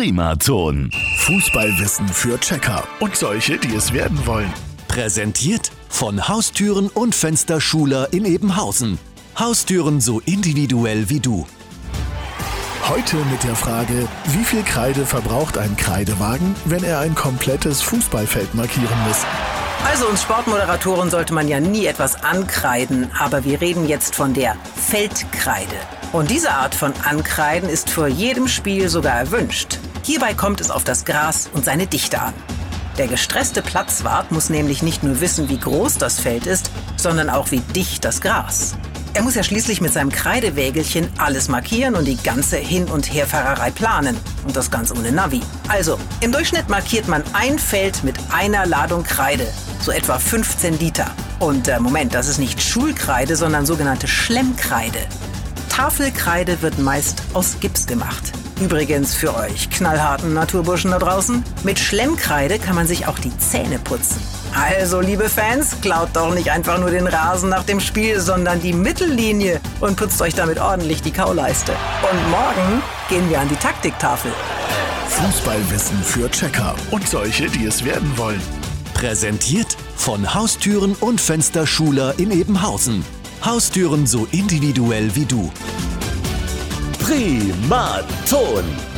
Primaton. Fußballwissen für Checker und solche, die es werden wollen. Präsentiert von Haustüren und Fensterschuler in Ebenhausen. Haustüren so individuell wie du. Heute mit der Frage, wie viel Kreide verbraucht ein Kreidewagen, wenn er ein komplettes Fußballfeld markieren muss? Also uns Sportmoderatoren sollte man ja nie etwas ankreiden, aber wir reden jetzt von der Feldkreide. Und diese Art von Ankreiden ist vor jedem Spiel sogar erwünscht. Hierbei kommt es auf das Gras und seine Dichte an. Der gestresste Platzwart muss nämlich nicht nur wissen, wie groß das Feld ist, sondern auch wie dicht das Gras. Er muss ja schließlich mit seinem Kreidewägelchen alles markieren und die ganze Hin- und Herfahrerei planen. Und das ganz ohne Navi. Also, im Durchschnitt markiert man ein Feld mit einer Ladung Kreide. So etwa 15 Liter. Und äh, Moment, das ist nicht Schulkreide, sondern sogenannte Schlemmkreide. Tafelkreide wird meist aus Gips gemacht. Übrigens für euch knallharten Naturburschen da draußen, mit Schlemmkreide kann man sich auch die Zähne putzen. Also, liebe Fans, klaut doch nicht einfach nur den Rasen nach dem Spiel, sondern die Mittellinie und putzt euch damit ordentlich die Kauleiste. Und morgen gehen wir an die Taktiktafel. Fußballwissen für Checker und solche, die es werden wollen. Präsentiert von Haustüren und Fensterschuler in Ebenhausen. Haustüren so individuell wie du. Primaton.